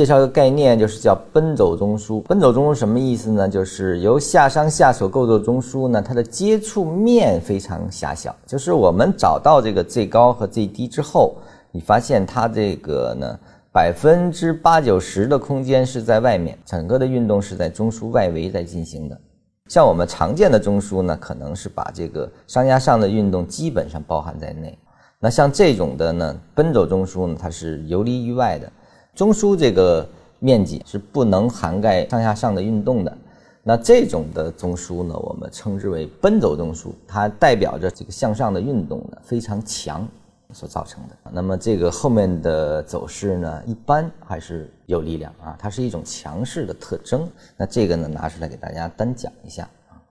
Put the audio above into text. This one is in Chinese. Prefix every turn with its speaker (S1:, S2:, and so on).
S1: 介绍一个概念，就是叫奔走中枢。奔走中枢什么意思呢？就是由下上下所构筑中枢呢，它的接触面非常狭小。就是我们找到这个最高和最低之后，你发现它这个呢，百分之八九十的空间是在外面，整个的运动是在中枢外围在进行的。像我们常见的中枢呢，可能是把这个上压上的运动基本上包含在内。那像这种的呢，奔走中枢呢，它是游离于外的。中枢这个面积是不能涵盖上下上的运动的，那这种的中枢呢，我们称之为奔走中枢，它代表着这个向上的运动呢非常强所造成的。那么这个后面的走势呢，一般还是有力量啊，它是一种强势的特征。那这个呢，拿出来给大家单讲一下。